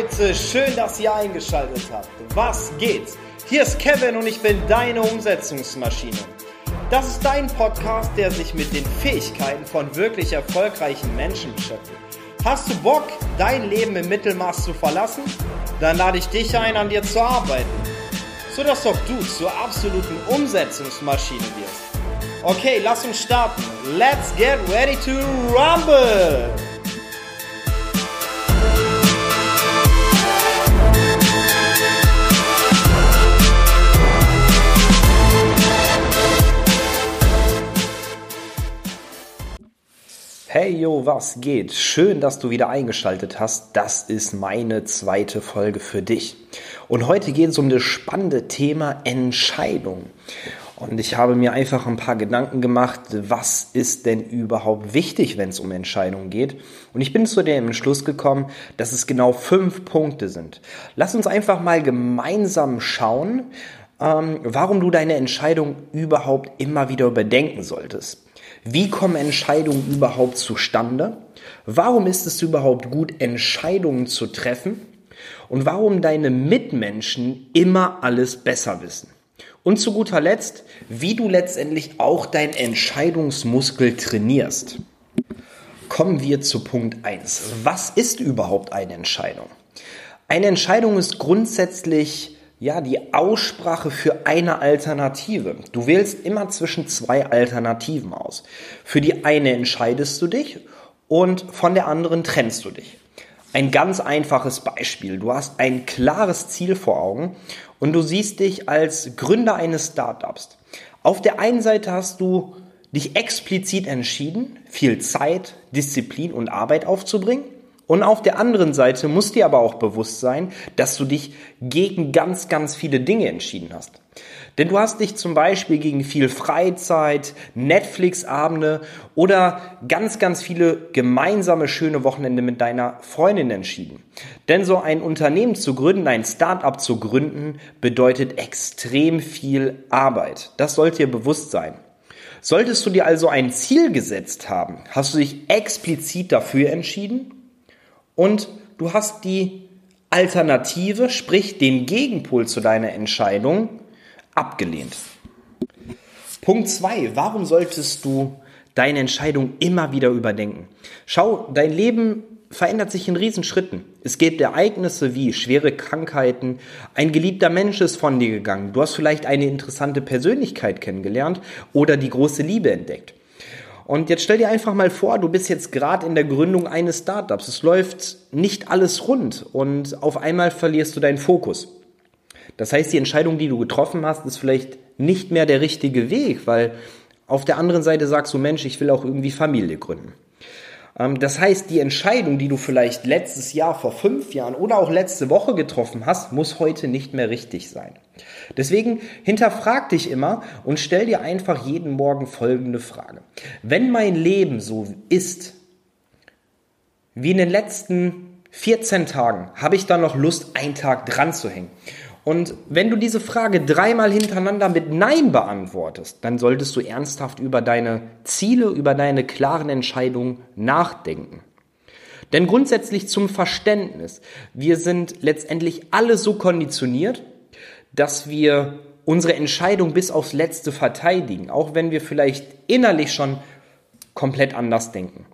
Leute, schön, dass ihr eingeschaltet habt. Was geht? Hier ist Kevin und ich bin deine Umsetzungsmaschine. Das ist dein Podcast, der sich mit den Fähigkeiten von wirklich erfolgreichen Menschen beschäftigt. Hast du Bock, dein Leben im Mittelmaß zu verlassen? Dann lade ich dich ein, an dir zu arbeiten, sodass auch du zur absoluten Umsetzungsmaschine wirst. Okay, lass uns starten. Let's get ready to rumble! Hey yo, was geht? Schön, dass du wieder eingeschaltet hast. Das ist meine zweite Folge für dich. Und heute geht es um das spannende Thema Entscheidung. Und ich habe mir einfach ein paar Gedanken gemacht, was ist denn überhaupt wichtig, wenn es um Entscheidungen geht. Und ich bin zu dem Entschluss gekommen, dass es genau fünf Punkte sind. Lass uns einfach mal gemeinsam schauen, ähm, warum du deine Entscheidung überhaupt immer wieder überdenken solltest. Wie kommen Entscheidungen überhaupt zustande? Warum ist es überhaupt gut, Entscheidungen zu treffen? Und warum deine Mitmenschen immer alles besser wissen? Und zu guter Letzt, wie du letztendlich auch dein Entscheidungsmuskel trainierst. Kommen wir zu Punkt 1. Was ist überhaupt eine Entscheidung? Eine Entscheidung ist grundsätzlich ja, die Aussprache für eine Alternative. Du wählst immer zwischen zwei Alternativen aus. Für die eine entscheidest du dich und von der anderen trennst du dich. Ein ganz einfaches Beispiel. Du hast ein klares Ziel vor Augen und du siehst dich als Gründer eines Startups. Auf der einen Seite hast du dich explizit entschieden, viel Zeit, Disziplin und Arbeit aufzubringen. Und auf der anderen Seite muss dir aber auch bewusst sein, dass du dich gegen ganz, ganz viele Dinge entschieden hast. Denn du hast dich zum Beispiel gegen viel Freizeit, Netflix-Abende oder ganz, ganz viele gemeinsame schöne Wochenende mit deiner Freundin entschieden. Denn so ein Unternehmen zu gründen, ein Start-up zu gründen, bedeutet extrem viel Arbeit. Das sollte dir bewusst sein. Solltest du dir also ein Ziel gesetzt haben, hast du dich explizit dafür entschieden und du hast die Alternative, sprich den Gegenpol zu deiner Entscheidung, abgelehnt. Punkt 2. Warum solltest du deine Entscheidung immer wieder überdenken? Schau, dein Leben verändert sich in Riesenschritten. Es gibt Ereignisse wie schwere Krankheiten, ein geliebter Mensch ist von dir gegangen, du hast vielleicht eine interessante Persönlichkeit kennengelernt oder die große Liebe entdeckt. Und jetzt stell dir einfach mal vor, du bist jetzt gerade in der Gründung eines Startups. Es läuft nicht alles rund und auf einmal verlierst du deinen Fokus. Das heißt, die Entscheidung, die du getroffen hast, ist vielleicht nicht mehr der richtige Weg, weil auf der anderen Seite sagst du, Mensch, ich will auch irgendwie Familie gründen. Ähm, das heißt, die Entscheidung, die du vielleicht letztes Jahr, vor fünf Jahren oder auch letzte Woche getroffen hast, muss heute nicht mehr richtig sein. Deswegen hinterfrag dich immer und stell dir einfach jeden Morgen folgende Frage. Wenn mein Leben so ist, wie in den letzten 14 Tagen, habe ich da noch Lust, einen Tag dran zu hängen? Und wenn du diese Frage dreimal hintereinander mit Nein beantwortest, dann solltest du ernsthaft über deine Ziele, über deine klaren Entscheidungen nachdenken. Denn grundsätzlich zum Verständnis, wir sind letztendlich alle so konditioniert, dass wir unsere Entscheidung bis aufs Letzte verteidigen, auch wenn wir vielleicht innerlich schon komplett anders denken.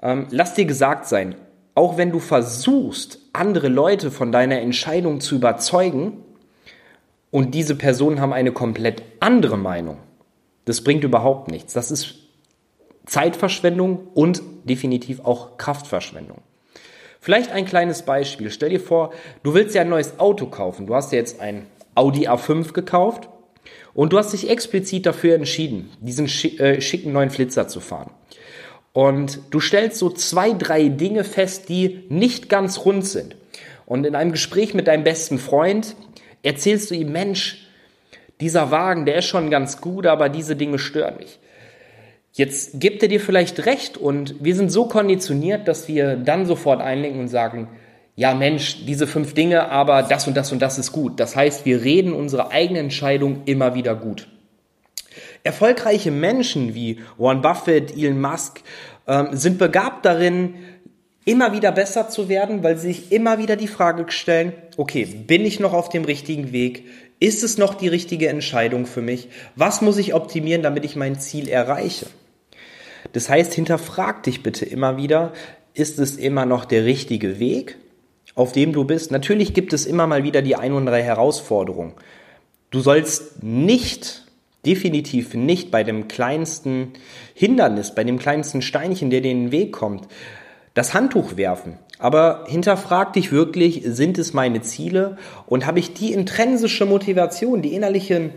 Ähm, lass dir gesagt sein, auch wenn du versuchst, andere Leute von deiner Entscheidung zu überzeugen und diese Personen haben eine komplett andere Meinung, das bringt überhaupt nichts. Das ist Zeitverschwendung und definitiv auch Kraftverschwendung. Vielleicht ein kleines Beispiel. Stell dir vor, du willst ja ein neues Auto kaufen. Du hast ja jetzt ein Audi A5 gekauft und du hast dich explizit dafür entschieden, diesen äh, schicken neuen Flitzer zu fahren. Und du stellst so zwei, drei Dinge fest, die nicht ganz rund sind. Und in einem Gespräch mit deinem besten Freund erzählst du ihm, Mensch, dieser Wagen, der ist schon ganz gut, aber diese Dinge stören mich. Jetzt gibt er dir vielleicht recht und wir sind so konditioniert, dass wir dann sofort einlenken und sagen, ja Mensch, diese fünf Dinge, aber das und das und das ist gut. Das heißt, wir reden unsere eigene Entscheidung immer wieder gut. Erfolgreiche Menschen wie Warren Buffett, Elon Musk ähm, sind begabt darin, immer wieder besser zu werden, weil sie sich immer wieder die Frage stellen, okay, bin ich noch auf dem richtigen Weg? Ist es noch die richtige Entscheidung für mich? Was muss ich optimieren, damit ich mein Ziel erreiche? Das heißt, hinterfrag dich bitte immer wieder, ist es immer noch der richtige Weg, auf dem du bist? Natürlich gibt es immer mal wieder die ein und drei Herausforderungen. Du sollst nicht, definitiv nicht bei dem kleinsten Hindernis, bei dem kleinsten Steinchen, der dir in den Weg kommt, das Handtuch werfen. Aber hinterfrag dich wirklich, sind es meine Ziele und habe ich die intrinsische Motivation, die innerlichen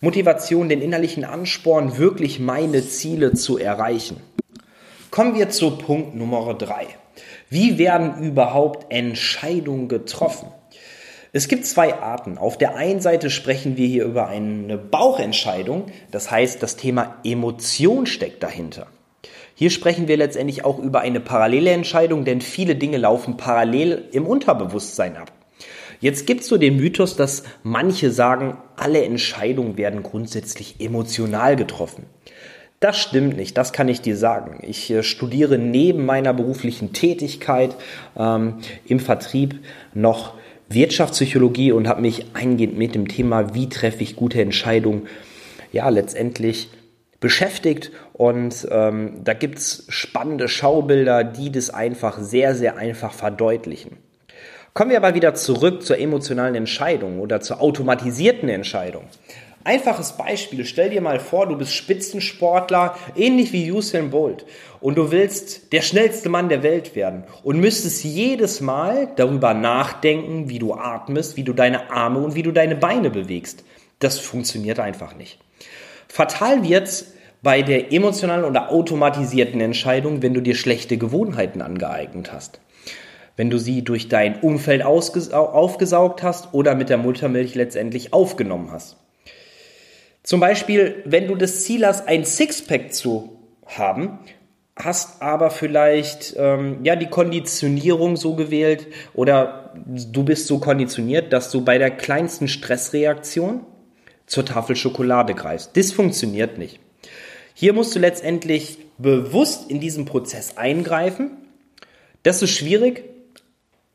Motivation, den innerlichen Ansporn, wirklich meine Ziele zu erreichen. Kommen wir zu Punkt Nummer drei. Wie werden überhaupt Entscheidungen getroffen? Es gibt zwei Arten. Auf der einen Seite sprechen wir hier über eine Bauchentscheidung, das heißt, das Thema Emotion steckt dahinter. Hier sprechen wir letztendlich auch über eine parallele Entscheidung, denn viele Dinge laufen parallel im Unterbewusstsein ab. Jetzt gibt es so den Mythos, dass manche sagen, alle Entscheidungen werden grundsätzlich emotional getroffen. Das stimmt nicht, das kann ich dir sagen. Ich äh, studiere neben meiner beruflichen Tätigkeit ähm, im Vertrieb noch Wirtschaftspsychologie und habe mich eingehend mit dem Thema, wie treffe ich gute Entscheidungen, ja, letztendlich beschäftigt und ähm, da gibt's spannende Schaubilder, die das einfach sehr, sehr einfach verdeutlichen. Kommen wir aber wieder zurück zur emotionalen Entscheidung oder zur automatisierten Entscheidung. Einfaches Beispiel, stell dir mal vor, du bist Spitzensportler, ähnlich wie Usain Bolt, und du willst der schnellste Mann der Welt werden und müsstest jedes Mal darüber nachdenken, wie du atmest, wie du deine Arme und wie du deine Beine bewegst. Das funktioniert einfach nicht. Fatal wird's bei der emotionalen oder automatisierten Entscheidung, wenn du dir schlechte Gewohnheiten angeeignet hast. Wenn du sie durch dein Umfeld aufgesaugt hast oder mit der Muttermilch letztendlich aufgenommen hast. Zum Beispiel, wenn du das Ziel hast, ein Sixpack zu haben, hast aber vielleicht ähm, ja die Konditionierung so gewählt oder du bist so konditioniert, dass du bei der kleinsten Stressreaktion zur Tafel Schokolade greifst. Das funktioniert nicht. Hier musst du letztendlich bewusst in diesen Prozess eingreifen. Das ist schwierig,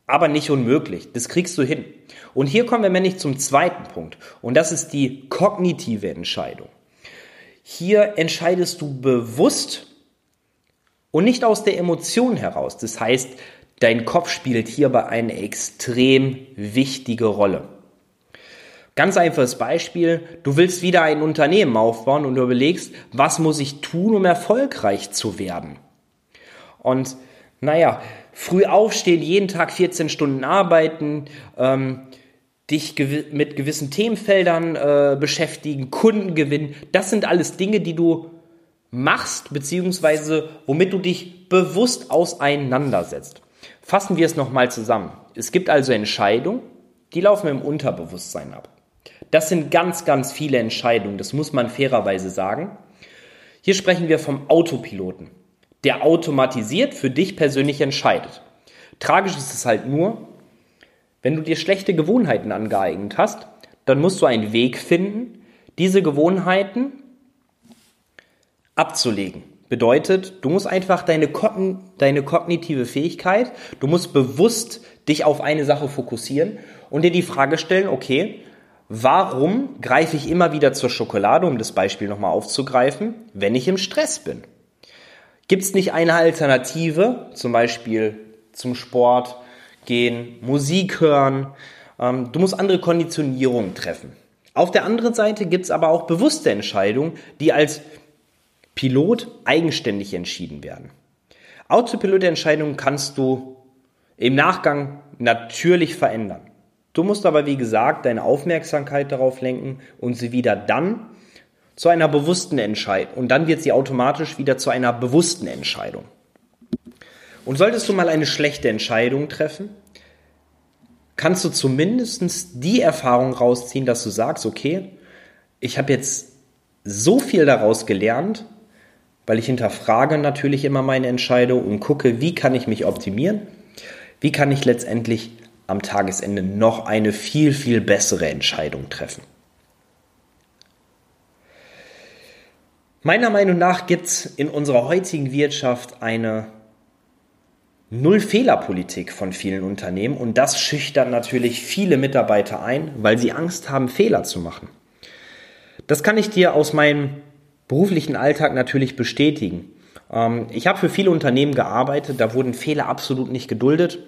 aber nicht unmöglich. Das kriegst du hin. Und hier kommen wir nämlich zum zweiten Punkt. Und das ist die kognitive Entscheidung. Hier entscheidest du bewusst und nicht aus der Emotion heraus. Das heißt, dein Kopf spielt hierbei eine extrem wichtige Rolle. Ganz einfaches Beispiel, du willst wieder ein Unternehmen aufbauen und du überlegst, was muss ich tun, um erfolgreich zu werden? Und naja, früh aufstehen, jeden Tag 14 Stunden arbeiten, ähm, dich gew mit gewissen Themenfeldern äh, beschäftigen, Kunden gewinnen, das sind alles Dinge, die du machst, beziehungsweise womit du dich bewusst auseinandersetzt. Fassen wir es nochmal zusammen. Es gibt also Entscheidungen, die laufen im Unterbewusstsein ab. Das sind ganz, ganz viele Entscheidungen, das muss man fairerweise sagen. Hier sprechen wir vom Autopiloten, der automatisiert für dich persönlich entscheidet. Tragisch ist es halt nur, wenn du dir schlechte Gewohnheiten angeeignet hast, dann musst du einen Weg finden, diese Gewohnheiten abzulegen. Bedeutet, du musst einfach deine, deine kognitive Fähigkeit, du musst bewusst dich auf eine Sache fokussieren und dir die Frage stellen, okay, Warum greife ich immer wieder zur Schokolade, um das Beispiel nochmal aufzugreifen, wenn ich im Stress bin? Gibt es nicht eine Alternative, zum Beispiel zum Sport gehen, Musik hören? Ähm, du musst andere Konditionierungen treffen. Auf der anderen Seite gibt es aber auch bewusste Entscheidungen, die als Pilot eigenständig entschieden werden. Autopilot-Entscheidungen kannst du im Nachgang natürlich verändern. Du musst aber, wie gesagt, deine Aufmerksamkeit darauf lenken und sie wieder dann zu einer bewussten Entscheidung. Und dann wird sie automatisch wieder zu einer bewussten Entscheidung. Und solltest du mal eine schlechte Entscheidung treffen, kannst du zumindest die Erfahrung rausziehen, dass du sagst, okay, ich habe jetzt so viel daraus gelernt, weil ich hinterfrage natürlich immer meine Entscheidung und gucke, wie kann ich mich optimieren, wie kann ich letztendlich am Tagesende noch eine viel, viel bessere Entscheidung treffen. Meiner Meinung nach gibt es in unserer heutigen Wirtschaft eine Null-Fehler-Politik von vielen Unternehmen und das schüchtert natürlich viele Mitarbeiter ein, weil sie Angst haben, Fehler zu machen. Das kann ich dir aus meinem beruflichen Alltag natürlich bestätigen. Ähm, ich habe für viele Unternehmen gearbeitet, da wurden Fehler absolut nicht geduldet.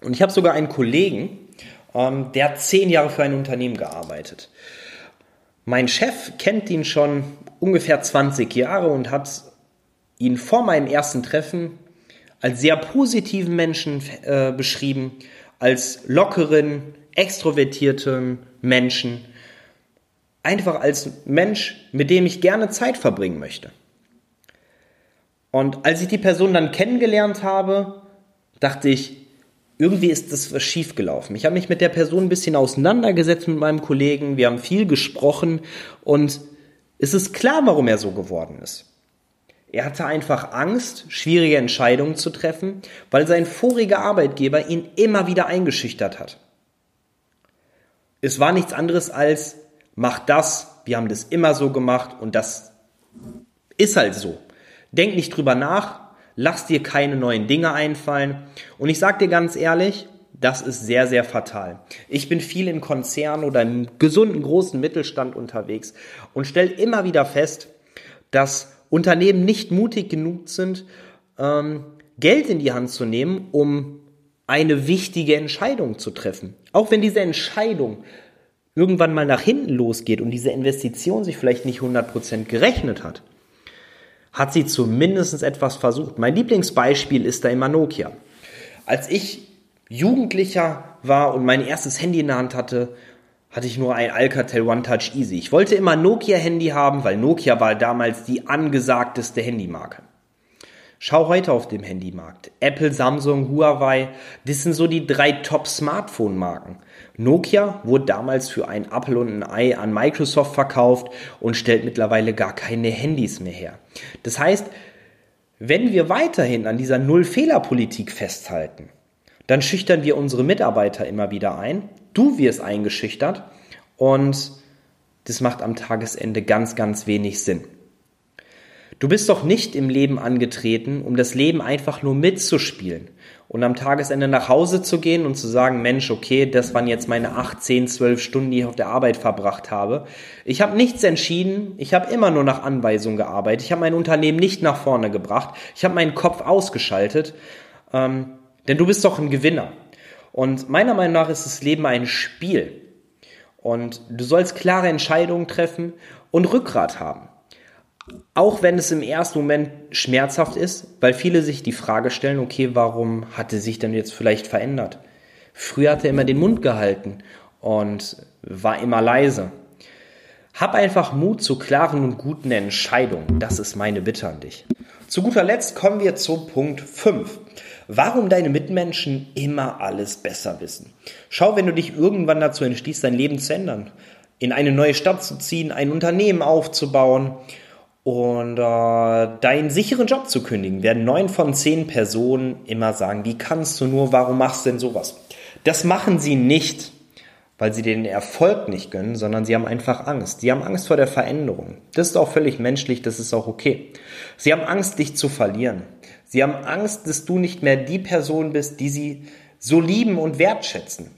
Und ich habe sogar einen Kollegen, ähm, der hat zehn Jahre für ein Unternehmen gearbeitet. Mein Chef kennt ihn schon ungefähr 20 Jahre und hat ihn vor meinem ersten Treffen als sehr positiven Menschen äh, beschrieben, als lockeren, extrovertierten Menschen, einfach als Mensch, mit dem ich gerne Zeit verbringen möchte. Und als ich die Person dann kennengelernt habe, dachte ich, irgendwie ist das was schiefgelaufen. Ich habe mich mit der Person ein bisschen auseinandergesetzt mit meinem Kollegen, wir haben viel gesprochen und es ist klar, warum er so geworden ist. Er hatte einfach Angst, schwierige Entscheidungen zu treffen, weil sein voriger Arbeitgeber ihn immer wieder eingeschüchtert hat. Es war nichts anderes als, mach das, wir haben das immer so gemacht und das ist halt so. Denk nicht drüber nach, lass dir keine neuen Dinge einfallen. Und ich sag dir ganz ehrlich, das ist sehr, sehr fatal. Ich bin viel in Konzernen oder im gesunden großen Mittelstand unterwegs und stelle immer wieder fest, dass Unternehmen nicht mutig genug sind, ähm, Geld in die Hand zu nehmen, um eine wichtige Entscheidung zu treffen. Auch wenn diese Entscheidung irgendwann mal nach hinten losgeht und diese Investition sich vielleicht nicht 100% gerechnet hat, hat sie zumindest etwas versucht. Mein Lieblingsbeispiel ist da immer Nokia. Als ich Jugendlicher war und mein erstes Handy in der Hand hatte, hatte ich nur ein Alcatel One Touch Easy. Ich wollte immer Nokia Handy haben, weil Nokia war damals die angesagteste Handymarke. Schau heute auf dem Handymarkt. Apple, Samsung, Huawei, das sind so die drei Top-Smartphone-Marken. Nokia wurde damals für ein Apple und ein Ei an Microsoft verkauft und stellt mittlerweile gar keine Handys mehr her. Das heißt, wenn wir weiterhin an dieser Null-Fehler-Politik festhalten, dann schüchtern wir unsere Mitarbeiter immer wieder ein. Du wirst eingeschüchtert und das macht am Tagesende ganz, ganz wenig Sinn. Du bist doch nicht im Leben angetreten, um das Leben einfach nur mitzuspielen und am Tagesende nach Hause zu gehen und zu sagen, Mensch, okay, das waren jetzt meine 8, 10, 12 Stunden, die ich auf der Arbeit verbracht habe. Ich habe nichts entschieden, ich habe immer nur nach Anweisung gearbeitet, ich habe mein Unternehmen nicht nach vorne gebracht, ich habe meinen Kopf ausgeschaltet, ähm, denn du bist doch ein Gewinner. Und meiner Meinung nach ist das Leben ein Spiel. Und du sollst klare Entscheidungen treffen und Rückgrat haben. Auch wenn es im ersten Moment schmerzhaft ist, weil viele sich die Frage stellen, okay, warum hat er sich denn jetzt vielleicht verändert? Früher hat er immer den Mund gehalten und war immer leise. Hab einfach Mut zu klaren und guten Entscheidungen. Das ist meine Bitte an dich. Zu guter Letzt kommen wir zu Punkt 5. Warum deine Mitmenschen immer alles besser wissen. Schau, wenn du dich irgendwann dazu entschließt, dein Leben zu ändern, in eine neue Stadt zu ziehen, ein Unternehmen aufzubauen, und äh, deinen sicheren Job zu kündigen, werden neun von zehn Personen immer sagen, wie kannst du nur, warum machst du denn sowas? Das machen sie nicht, weil sie den Erfolg nicht gönnen, sondern sie haben einfach Angst. Sie haben Angst vor der Veränderung. Das ist auch völlig menschlich, das ist auch okay. Sie haben Angst, dich zu verlieren. Sie haben Angst, dass du nicht mehr die Person bist, die sie so lieben und wertschätzen.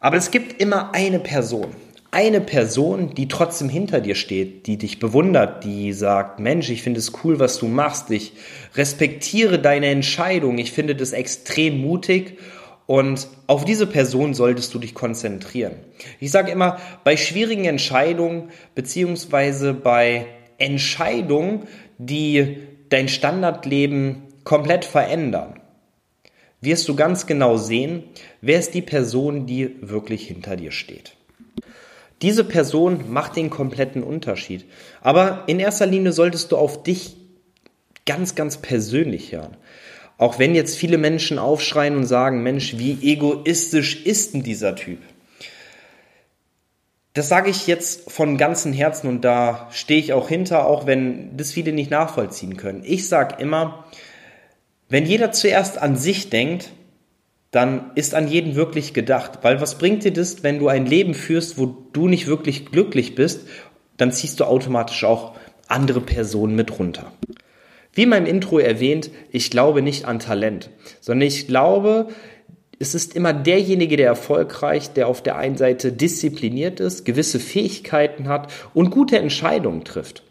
Aber es gibt immer eine Person, eine Person, die trotzdem hinter dir steht, die dich bewundert, die sagt, Mensch, ich finde es cool, was du machst, ich respektiere deine Entscheidung, ich finde das extrem mutig und auf diese Person solltest du dich konzentrieren. Ich sage immer, bei schwierigen Entscheidungen beziehungsweise bei Entscheidungen, die dein Standardleben komplett verändern, wirst du ganz genau sehen, wer ist die Person, die wirklich hinter dir steht. Diese Person macht den kompletten Unterschied. Aber in erster Linie solltest du auf dich ganz, ganz persönlich hören. Auch wenn jetzt viele Menschen aufschreien und sagen, Mensch, wie egoistisch ist denn dieser Typ? Das sage ich jetzt von ganzem Herzen und da stehe ich auch hinter, auch wenn das viele nicht nachvollziehen können. Ich sage immer, wenn jeder zuerst an sich denkt, dann ist an jeden wirklich gedacht. Weil was bringt dir das, wenn du ein Leben führst, wo du nicht wirklich glücklich bist, dann ziehst du automatisch auch andere Personen mit runter. Wie in meinem Intro erwähnt, ich glaube nicht an Talent, sondern ich glaube, es ist immer derjenige, der erfolgreich, der auf der einen Seite diszipliniert ist, gewisse Fähigkeiten hat und gute Entscheidungen trifft.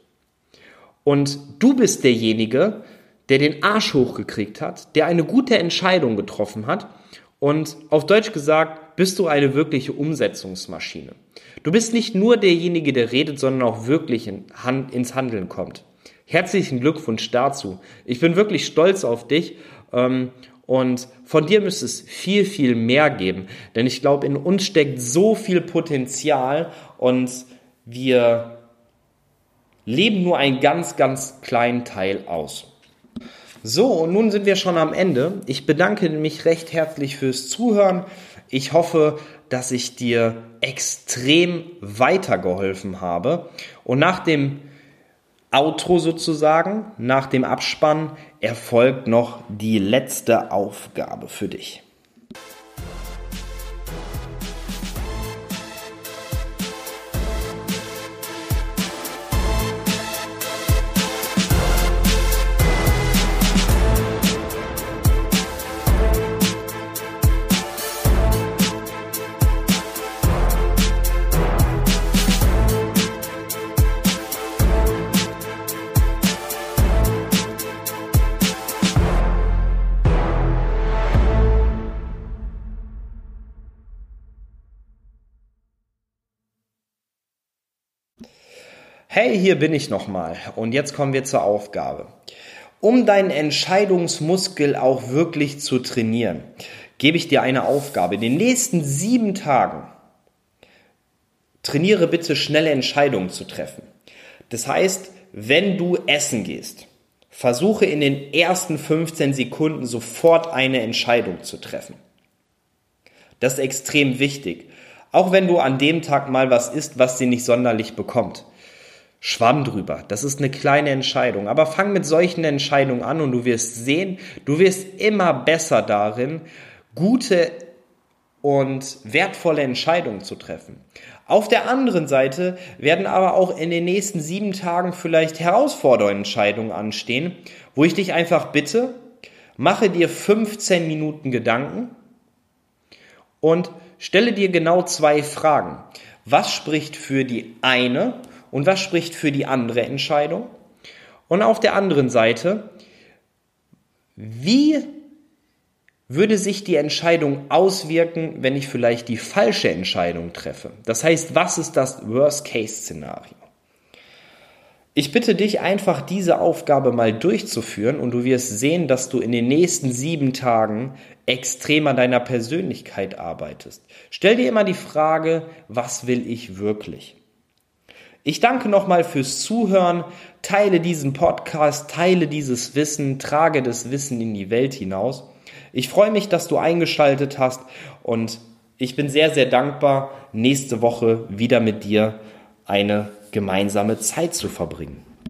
Und du bist derjenige, der den Arsch hochgekriegt hat, der eine gute Entscheidung getroffen hat und auf Deutsch gesagt, bist du eine wirkliche Umsetzungsmaschine. Du bist nicht nur derjenige, der redet, sondern auch wirklich in Hand, ins Handeln kommt. Herzlichen Glückwunsch dazu. Ich bin wirklich stolz auf dich. Ähm, und von dir müsste es viel, viel mehr geben. Denn ich glaube, in uns steckt so viel Potenzial und wir leben nur einen ganz, ganz kleinen Teil aus. So, und nun sind wir schon am Ende. Ich bedanke mich recht herzlich fürs Zuhören. Ich hoffe, dass ich dir extrem weitergeholfen habe. Und nach dem Outro sozusagen, nach dem Abspann, erfolgt noch die letzte Aufgabe für dich. Hey, hier bin ich nochmal und jetzt kommen wir zur Aufgabe. Um deinen Entscheidungsmuskel auch wirklich zu trainieren, gebe ich dir eine Aufgabe. In den nächsten sieben Tagen trainiere bitte schnelle Entscheidungen zu treffen. Das heißt, wenn du essen gehst, versuche in den ersten 15 Sekunden sofort eine Entscheidung zu treffen. Das ist extrem wichtig. Auch wenn du an dem Tag mal was isst, was dir nicht sonderlich bekommt. Schwamm drüber. Das ist eine kleine Entscheidung. Aber fang mit solchen Entscheidungen an und du wirst sehen, du wirst immer besser darin, gute und wertvolle Entscheidungen zu treffen. Auf der anderen Seite werden aber auch in den nächsten sieben Tagen vielleicht herausfordernde Entscheidungen anstehen, wo ich dich einfach bitte, mache dir 15 Minuten Gedanken und stelle dir genau zwei Fragen. Was spricht für die eine und was spricht für die andere Entscheidung? Und auf der anderen Seite, wie würde sich die Entscheidung auswirken, wenn ich vielleicht die falsche Entscheidung treffe? Das heißt, was ist das Worst-Case-Szenario? Ich bitte dich einfach, diese Aufgabe mal durchzuführen und du wirst sehen, dass du in den nächsten sieben Tagen extrem an deiner Persönlichkeit arbeitest. Stell dir immer die Frage, was will ich wirklich? Ich danke nochmal fürs Zuhören. Teile diesen Podcast, teile dieses Wissen, trage das Wissen in die Welt hinaus. Ich freue mich, dass du eingeschaltet hast und ich bin sehr, sehr dankbar, nächste Woche wieder mit dir eine gemeinsame Zeit zu verbringen.